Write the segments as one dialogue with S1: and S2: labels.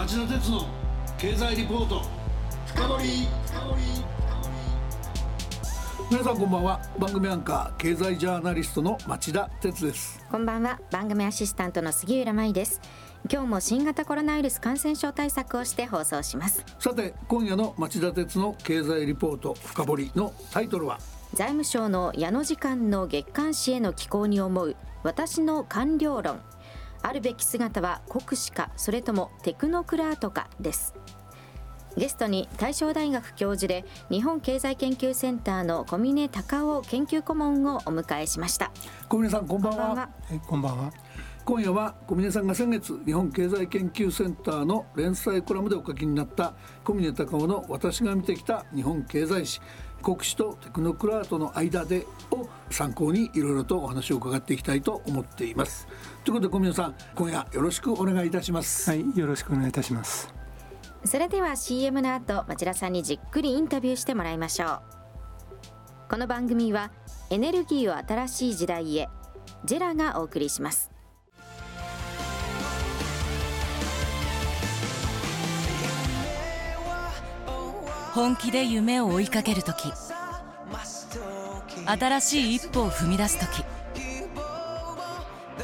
S1: 町田鉄の経済リポート。深掘皆さんこんばんは。番組アンカー経済ジャーナリストの町田鉄です。
S2: こんばんは。番組アシスタントの杉浦舞です。今日も新型コロナウイルス感染症対策をして放送します。
S1: さて今夜の町田鉄の経済リポート深掘のタイトルは？
S2: 財務省の矢野次官の月刊誌への寄稿に思う私の官僚論あるべき姿は国士かそれともテクノクラートかです。ゲストに大正大学教授で日本経済研究センターの小峰隆夫研究顧問をお迎えしました。
S1: 小峰さんこんばんは。
S3: は。いこんばんは。
S1: 今夜は小峰さんが先月日本経済研究センターの連載コラムでお書きになった小峰隆夫の私が見てきた日本経済史国史とテクノクラートの間でを参考にいろいろとお話を伺っていきたいと思っていますということで小宮さん今夜よろしくお願いいたします。
S3: はいよろしくお願いいたします。
S2: それでは CM の後町田さんにじっくりインタビューしてもらいましょう。この番組はエネルギーを新しい時代へジェラがお送りします。
S4: 本気で夢を追いかける時新しい一歩を踏み出す時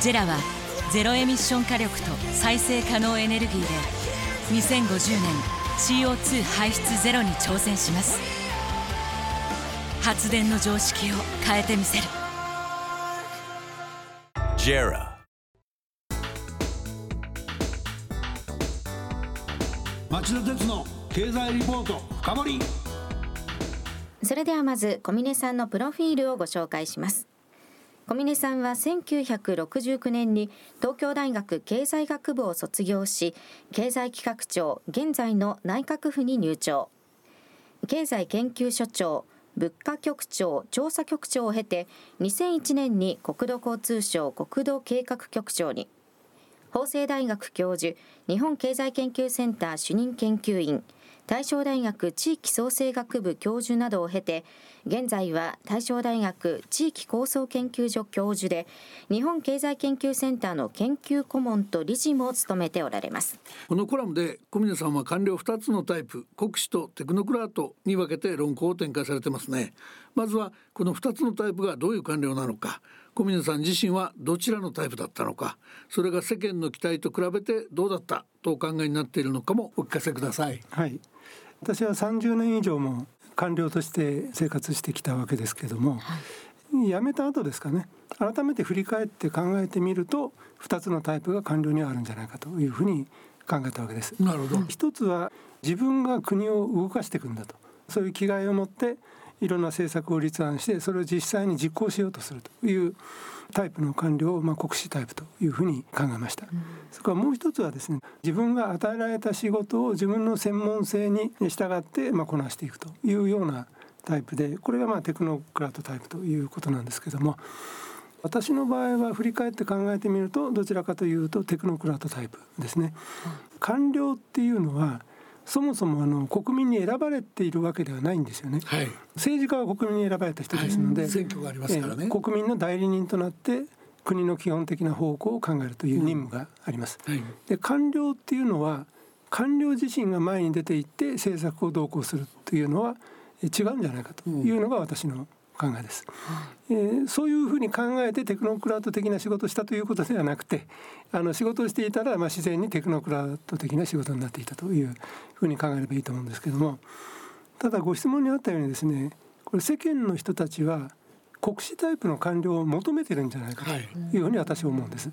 S4: ジェラはゼロエミッション火力と再生可能エネルギーで2050年 CO2 排出ゼロに挑戦します。発電の常識を変えてみせる。
S1: JERA 町田鉄の経済リポート深掘
S2: それではまず小峰さんのプロフィールをご紹介します小峰さんは1969年に東京大学経済学部を卒業し経済企画庁現在の内閣府に入庁。経済研究所長物価局長調査局長を経て2001年に国土交通省国土計画局長に。法政大学教授日本経済研究センター主任研究員。大正大学地域創生学部教授などを経て現在は大正大学地域構想研究所教授で日本経済研究センターの研究顧問と理事も務めておられます。
S1: このコラムで小峰さんは官僚2つのタイプ国士とテクノクラートに分けて論考を展開されてますね。まずはこの2つのタイプがどういう官僚なのか小峰さん自身はどちらのタイプだったのかそれが世間の期待と比べてどうだったとお考えになっているのかもお聞かせください。
S3: はい。私は30年以上も官僚として生活してきたわけですけども、はい、辞めた後ですかね。改めて振り返って考えてみると2つのタイプが官僚にはあるんじゃないかというふうに考えたわけです。
S1: なるほど。
S3: 一つは自分が国を動かしていくんだと。そういう気概を持っていろんな政策を立案してそれを実際に実行しようとするというタイプの官僚を、まあ、国史タイプというふうに考えました、うん、それからもう一つはですね自分が与えられた仕事を自分の専門性に従って、まあ、こなしていくというようなタイプでこれがまあテクノクラートタイプということなんですけども私の場合は振り返って考えてみるとどちらかというとテクノクラートタイプですね。官僚っていうのはそもそもあの国民に選ばれているわけではないんですよね、はい、政治家は国民に選ばれた人ですので、はい、
S1: 選挙がありますからね、
S3: 国民の代理人となって国の基本的な方向を考えるという任務があります。うんはい、で官僚っていうのは官僚自身が前に出ていって政策を同行するというのは違うんじゃないかというのが私の考えです、えー、そういうふうに考えてテクノクラート的な仕事をしたということではなくてあの仕事をしていたらまあ自然にテクノクラート的な仕事になっていたというふうに考えればいいと思うんですけどもただご質問にあったようにですねこれ世間の人たちは国史タイプの官僚を求めてるんじゃないかというふうに私は思うんです。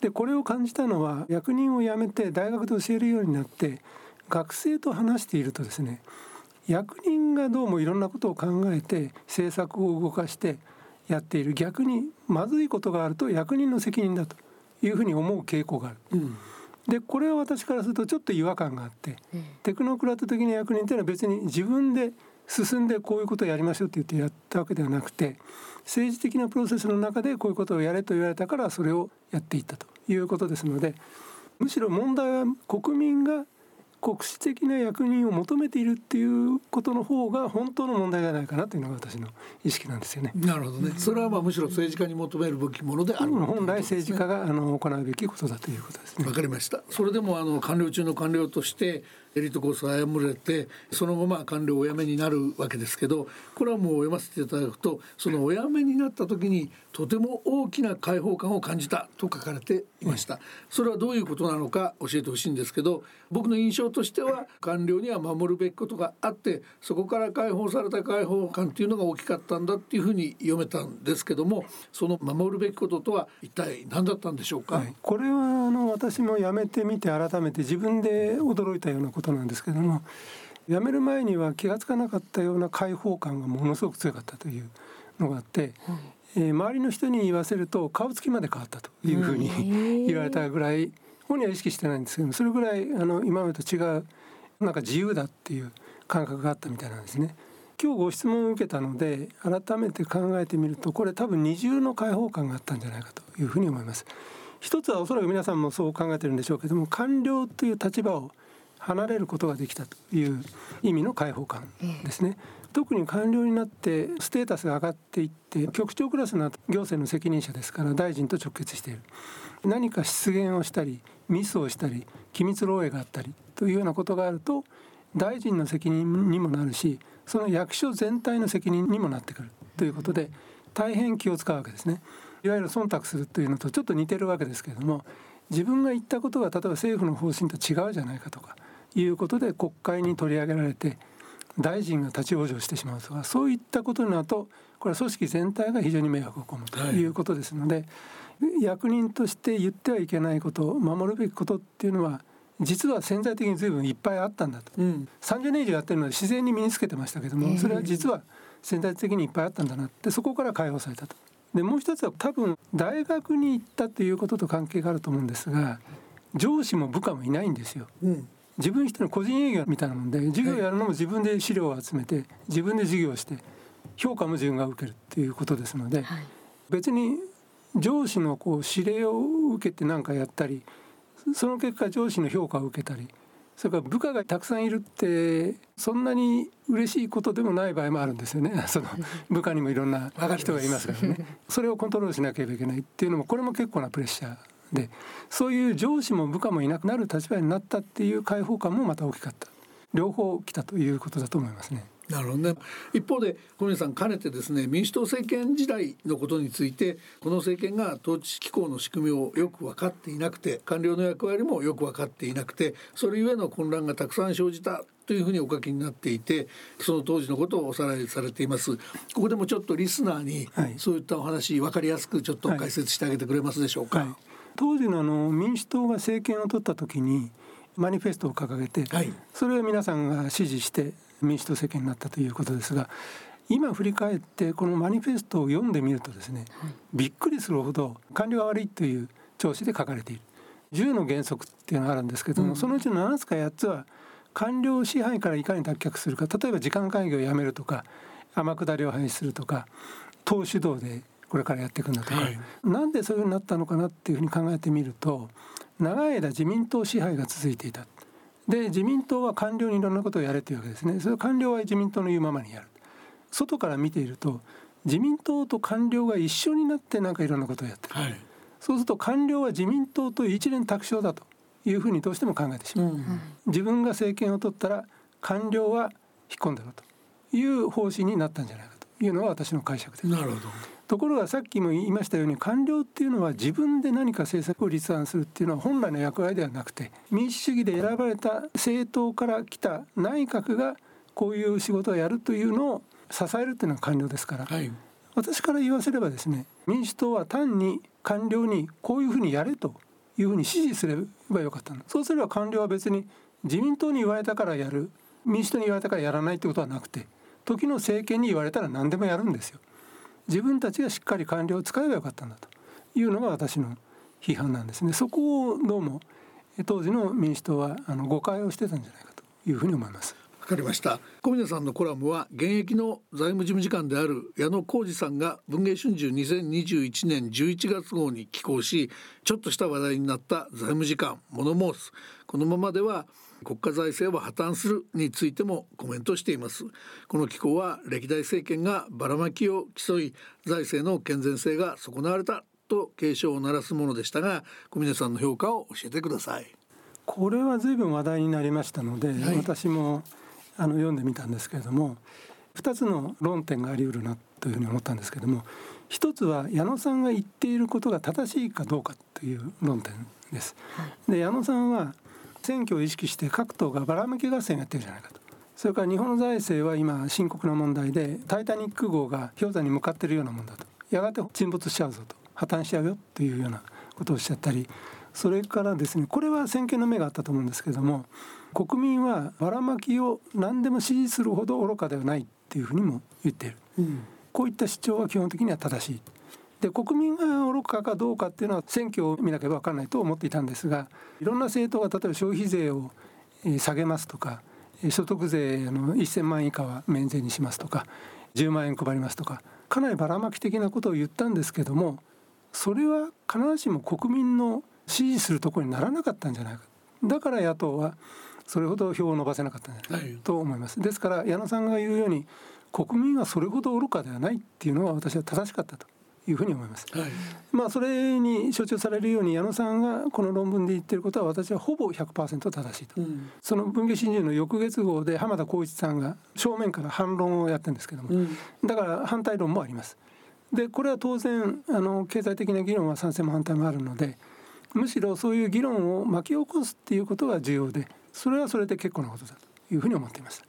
S3: でこれを感じたのは役人を辞めて大学で教えるようになって学生と話しているとですね役人がどうもいろんなことを考えて政策を動かしてやっている。逆にまずいことがあると役人の責任だというふうに思う傾向がある。うん。でこれは私からするとちょっと違和感があって、テクノクラート的な役人というのは別に自分で進んでこういうことをやりましょうって言ってやったわけではなくて政治的なプロセスの中でこういうことをやれと言われたからそれをやっていったということですのでむしろ問題は国民が国史的な役人を求めているっていうことの方が本当の問題じゃないかなというのが私の意識なんですよね。
S1: なるほどね。それはまあむしろ政治家に求めるべきものである、
S3: ね、本来政治家があの行うべきことだということですね。
S1: わかりました。それでもあの官僚中の官僚としてエリートコースを誤れてその後まあ官僚お辞めになるわけですけどこれはもう読ませていただくとそのお辞めになった時にとても大きな解放感を感じたと書かれていました、それはどういうことなのか教えてほしいんですけど僕の印象としては官僚には守るべきことがあってそこから解放された解放感っていうのが大きかったんだっていうふうに読めたんですけどもその守るべきこととは一体何だったんでしょうか、はい、
S3: これはあの私も辞めてみて改めて自分で驚いたようなことなんですけども辞める前には気が付かなかったような解放感がものすごく強かったというのがあって、えー、周りの人に言わせると顔つきまで変わったというふうに言われたぐらい本人は意識してないんですけどそれぐらいあの今までと違うなんか自由だっていう感覚があったみたいなんですね。今日ご質問を受けたので改めて考えてみるとこれ多分二重の開放感があったんじゃないかというふうに思います。一つはおそらく皆さんもそう考えてるんでしょうけども官僚という立場を離れることができたという意味の解放感ですね。特に官僚になってステータスが上がっていって局長クラスの行政の責任者ですから大臣と直結している何か失言をしたりミスをしたり機密漏洩があったりというようなことがあると大臣の責任にもなるしその役所全体の責任にもなってくるということで大変気を使うわけですね。いわゆる忖度するというのとちょっと似てるわけですけれども自分が言ったことが例えば政府の方針と違うじゃないかとかいうことで国会に取り上げられて大臣が立ち往生してしまうとかそういったことになるとこれは組織全体が非常に迷惑を被るとい。うことですので、はい、役人として言ってはいけないこと守るべきことっていうのは実は潜在的に随分いっぱいあったんだと、うん、30年以上やってるので自然に身につけてましたけどもそれは実は潜在的にいっぱいあったんだなってそこから解放されたと。でもう一つは多分大学に行ったということと関係があると思うんですが上司も部下もいないんですよ。うん自分一人の個人営業みたいなもんで授業やるのも自分で資料を集めて自分で授業をして評価も自分が受けるっていうことですので、はい、別に上司のこう指令を受けて何かやったりその結果上司の評価を受けたりそれから部下がたくさんいるってそんなに嬉しいことでもない場合もあるんですよね。その部下にもいろんな人がいますからね。それをコントロールしなければいけないっていうのもこれも結構なプレッシャーでそういう上司も部下もいなくなる立場になったっていう解放感もまた大きかった。両方来たということだと思いますね。
S1: なるほどね。一方で小宮さんかねてですね民主党政権時代のことについてこの政権が統治機構の仕組みをよく分かっていなくて官僚の役割もよく分かっていなくてそれゆえの混乱がたくさん生じたというふうにお書きになっていてその当時のことをおさらいされています。ここでもちょっとリスナーにそういったお話分かりやすくちょっと解説してあげてくれますでしょうか、はいはい
S3: 当時のあの民主党が政権を取った時にマニフェストを掲げて、はい、それを皆さんが支持して民主党政権になったということですが今振り返ってこのマニフェストを読んでみるとですね、はい、びっくりするほど官僚が悪いという調子で書かれている。10の原則っていうのがあるんですけども、うん、そのうちの7つか8つは官僚支配からいかに脱却するか例えば時間会議をやめるとか天下りを廃止するとか党主導でこれからやっていくんだとか、はい、なんでそういうふうになったのかなっていうふうに考えてみると長い間自民党支配が続いていた。で自民党は官僚にいろんなことをやれというわけですね。それ官僚は自民党の言うままにやる。外から見ていると自民党と官僚が一緒になってなんかいろんなことをやってる。はい、そうすると官僚は自民党と一連卓上だというふうにどうしても考えてしまう。うん、自分が政権を取ったら官僚は引っ込んでろという方針になったんじゃないかというのが私の解釈です。
S1: なるほど。
S3: ところがさっきも言いましたように官僚っていうのは自分で何か政策を立案するっていうのは本来の役割ではなくて民主主義で選ばれた政党から来た内閣がこういう仕事をやるというのを支えるっていうのが官僚ですから、はい、私から言わせればですね民主党は単に官僚にこういうふうにやれというふうに指示すればよかったの。そうすれば官僚は別に自民党に言われたからやる民主党に言われたからやらないってことはなくて時の政権に言われたら何でもやるんですよ。自分たちがしっかり官僚を使えばよかったんだというのが私の批判なんですね。そこをどうも当時の民主党はあの誤解をしてたんじゃないかというふうに思います。
S1: わかりました。小峰さんのコラムは現役の財務事務次官である矢野浩二さんが文藝春秋2021年11月号に寄稿しちょっとした話題になった財務次官モノ申す。このままでは国家財政は破綻するについてもコメントしています。この機構は歴代政権がばらまきを競い財政の健全性が損なわれたと警鐘を鳴らすものでしたが小峰さんの評価を教えてください。
S3: これは随分話題になりましたので、はい、私もあの読んでみたんですけれども2つの論点があり得るなというふうに思ったんですけれども一つは矢野さんが言っていることが正しいかどうかという論点です。で矢野さんは選挙を意識して各党がばらまき合戦やってるじゃないかと。それから日本の財政は今深刻な問題で「タイタニック号」が氷山に向かっているようなもんだとやがて沈没しちゃうぞと破綻しちゃうよというようなことをおっしゃったりそれからですねこれは先見の目があったと思うんですけれども国民はばらまきを何でも支持するほど愚かではないっていうふうにも言っている、うん、こういった主張は基本的には正しい。で国民が愚かかどうかっていうのは選挙を見なければ分からないと思っていたんですがいろんな政党が例えば消費税を下げますとか所得税の1,000万円以下は免税にしますとか10万円配りますとかかなりばらまき的なことを言ったんですけどもそれは必ずしも国民の支持するところにならなかったんじゃないか。だから野党はそれほど票を伸ばせなかったんじゃない？かと思います。ですから矢野さんが言うように国民はそれほど愚かではないっていうのは私は正しかったというふうに思います。はい、まあそれに象徴されるように矢野さんがこの論文で言ってることは私はほぼ100%正しいと。うん、その文藝春秋の翌月号で浜田光一さんが正面から反論をやってるんですけども、うん、だから反対論もあります。でこれは当然あの経済的な議論は賛成も反対もあるのでむしろそういう議論を巻き起こすっていうことが重要でそれはそれで結構なことだというふうに思っています。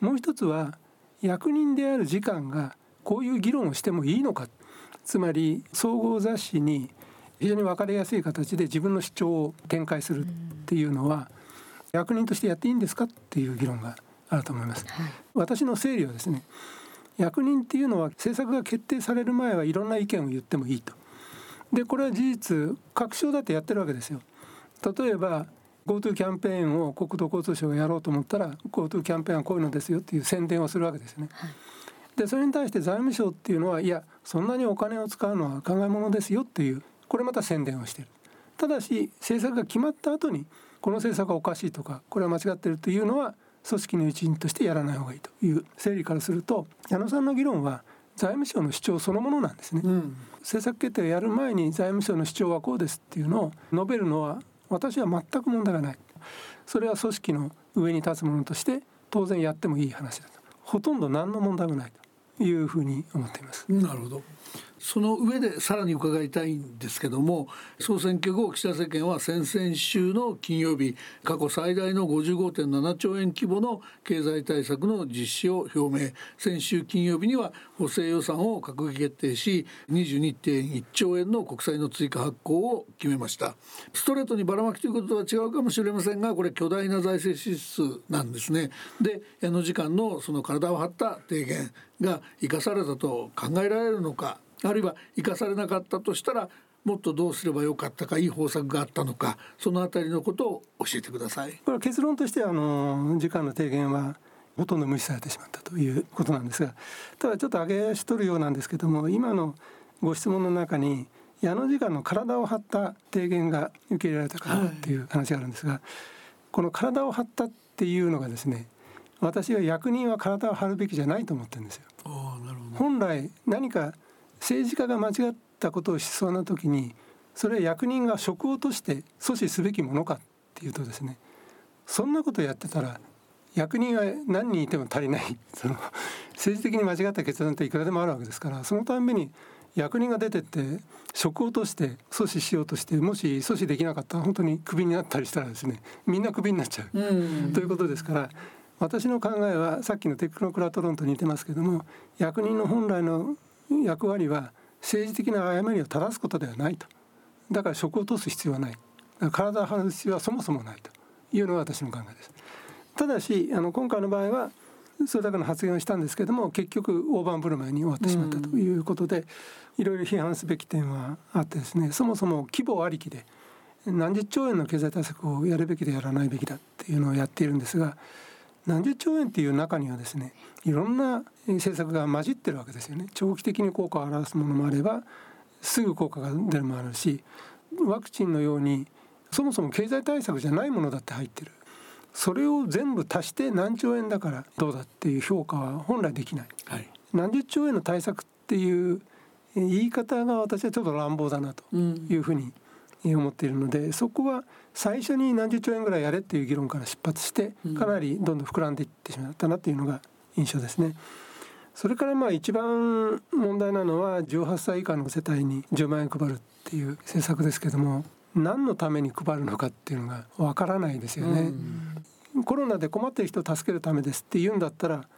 S3: もう一つは役人である時間がこういう議論をしてもいいのかつまり総合雑誌に非常に分かりやすい形で自分の主張を展開するっていうのは役人としてやっていいんですかっていう議論があると思います。はい、私の整理はですね役人っていうのは政策が決定される前はいろんな意見を言ってもいいと。でこれは事実各省だってやってるわけですよ。例えば GoTo キャンペーンを国土交通省がやろうと思ったら GoTo キャンペーンはこういうのですよっていう宣伝をするわけですね。はい、でそれに対して財務省っていうのはいやそんなにお金を使うのは考え物ですよっていうこれまた宣伝をしてる。ただし政策が決まった後にこの政策はおかしいとかこれは間違ってるというのは組織の一員としてやらない方がいいという整理からすると矢野さんの議論は財務省の主張そのものなんですね、うん、政策決定をやる前に財務省の主張はこうですっていうのを述べるのは私は全く問題がない。それは組織の上に立つものとして当然やってもいい話だと。ほとんど何の問題もないというふうに思っています。
S1: なるほど。その上でさらに伺いたいんですけども総選挙後岸田政権は先々週の金曜日過去最大の55.7兆円規模の経済対策の実施を表明。先週金曜日には補正予算を閣議決定し22.1兆円の国債の追加発行を決めました。ストレートにばらまきということとは違うかもしれませんがこれ巨大な財政支出なんですね。で矢野次官のその体を張った提言が生かされたと考えられるのか。あるいは生かされなかったとしたらもっとどうすればよかったかいい方策があったのかそのあたりのことを教えてください。
S3: これは結論としてあの時間の提言はほとんど無視されてしまったということなんですがただちょっと上げ足取るようなんですけども今のご質問の中に矢野次官の体を張った提言が受け入れられたかっていう話があるんですが、はい、この体を張ったっていうのがですね私は役人は体を張るべきじゃないと思ってるんですよ。本来何か政治家が間違ったことをしそうな時にそれは役人が職をとして阻止すべきものかっていうとですねそんなことやってたら役人は何人いても足りない。その政治的に間違った決断っていくらでもあるわけですからそのたんびに役人が出てって職をとして阻止しようとしてもし阻止できなかったら本当にクビになったりしたらですねみんなクビになっちゃう、うということですから私の考えはさっきのテクノクラトロンと似てますけども役人の本来の役割は政治的な誤りを正すことではないと。だから職を落とす必要はない。体を張る必要はそもそもないと。いうのが私の考えです。ただしあの今回の場合はそれだけの発言をしたんですけども結局大盤振る舞いに終わってしまったということで、いろいろ批判すべき点はあってですねそもそも規模ありきで何十兆円の経済対策をやるべきでやらないべきだっていうのをやっているんですが何十兆円っていう中にはですねいろんな政策が混じってるわけですよね。長期的に効果を表すものもあればすぐ効果が出るもあるしワクチンのようにそもそも経済対策じゃないものだって入ってる。それを全部足して何兆円だからどうだっていう評価は本来できない、はい、何十兆円の対策っていう言い方が私はちょっと乱暴だなというふうに思っているので、そこは最初に何十兆円ぐらいやれっていう議論から出発してかなりどんどん膨らんでいってしまったなというのが印象ですね。それからまあ一番問題なのは18歳以下の世帯に10万円配るっていう政策ですけども何のために配るのかっていうのがわからないですよね。コロナで困ってる人を助けるためですって言うんだったら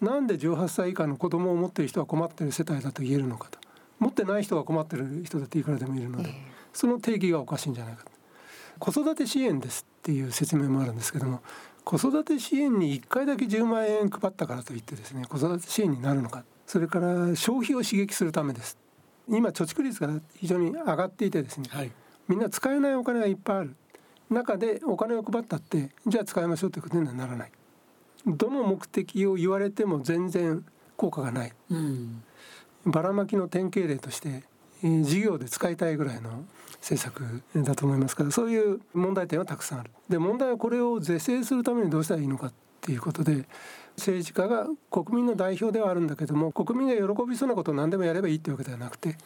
S3: なんで18歳以下の子供を持ってる人は困ってる世帯だと言えるのかと。持ってない人が困ってる人だっていくらでもいるので、その定義がおかしいんじゃないか子育て支援ですっていう説明もあるんですけども子育て支援に1回だけ10万円配ったからといってですね子育て支援になるのかそれから消費を刺激するためです。今貯蓄率が非常に上がっていてですね、はい、みんな使えないお金がいっぱいある。中でお金を配ったってじゃあ使いましょうということにはならない。どの目的を言われても全然効果がない、うん、ばらまきの典型例として、えー、事業で使いたいぐらいの政策だと思いますからそういう問題点はたくさんある。で問題はこれを是正するためにどうしたらいいのかっていうことで政治家が国民の代表ではあるんだけども国民が喜びそうなことを何でもやればいいっていうわけではなくて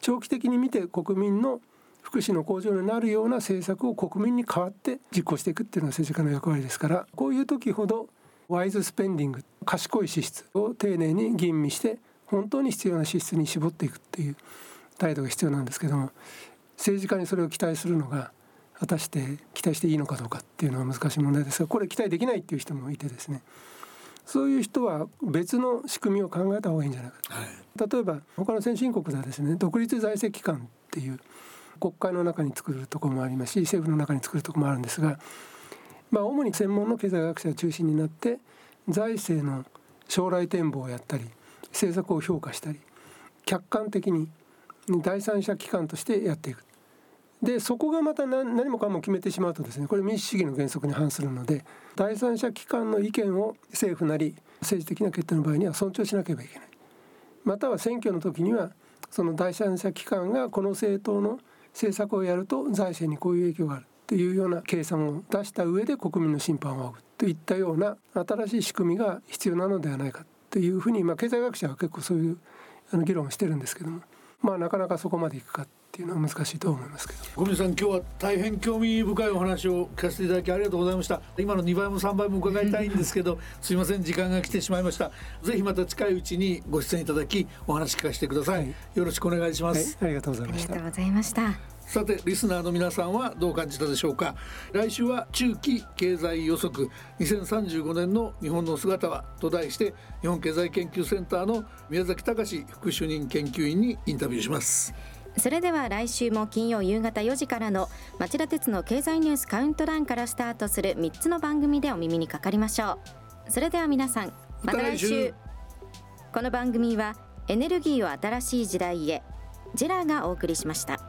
S3: 長期的に見て国民の福祉の向上になるような政策を国民に代わって実行していくっていうのが政治家の役割ですからこういう時ほどワイズスペンディング賢い支出を丁寧に吟味して本当に必要な支出に絞っていくっていう態度が必要なんですけども政治家にそれを期待するのが果たして期待していいのかどうかっていうのは難しい問題ですがこれ期待できないっていう人もいてですねそういう人は別の仕組みを考えた方がいいんじゃないかと、はい、例えば他の先進国ではですね独立財政機関っていう国会の中に作るところもありますし政府の中に作るところもあるんですが、まあ、主に専門の経済学者が中心になって財政の将来展望をやったり政策を評価したり客観的に第三者機関としてやっていく。でそこがまた何もかも決めてしまうとですねこれ民主主義の原則に反するので第三者機関の意見を政府なり政治的な決定の場合には尊重しなければいけない。または選挙の時にはその第三者機関がこの政党の政策をやると財政にこういう影響がある。というような計算を出した上で国民の審判を仰ぐ。といったような新しい仕組みが必要なのではないか。というふうに、まあ、経済学者は結構そういうあの議論をしてるんですけども。まあなかなかそこまでいくかっていうのは難しいと思いますけど。
S1: 小宮さん今日は大変興味深いお話を聞かせていただきありがとうございました。今の2倍も3倍も伺いたいんですけど すいません時間が来てしまいました。ぜひまた近いうちにご出演いただきお話聞かせてください、はい、よろしくお願いします、
S3: はい、ありがとうございました。
S2: ありがとうございました
S1: さてリスナーの皆さんはどう感じたでしょうか？来週は中期経済予測。2035年の日本の姿はと題して日本経済研究センターの宮崎隆副主任研究員にインタビューします。
S2: それでは来週も金曜夕方4時からの町田鉄の経済ニュースカウントダウンからスタートする3つの番組でお耳にかかりましょう。それでは皆さんまた来週。この番組はエネルギーを新しい時代へジェラがお送りしました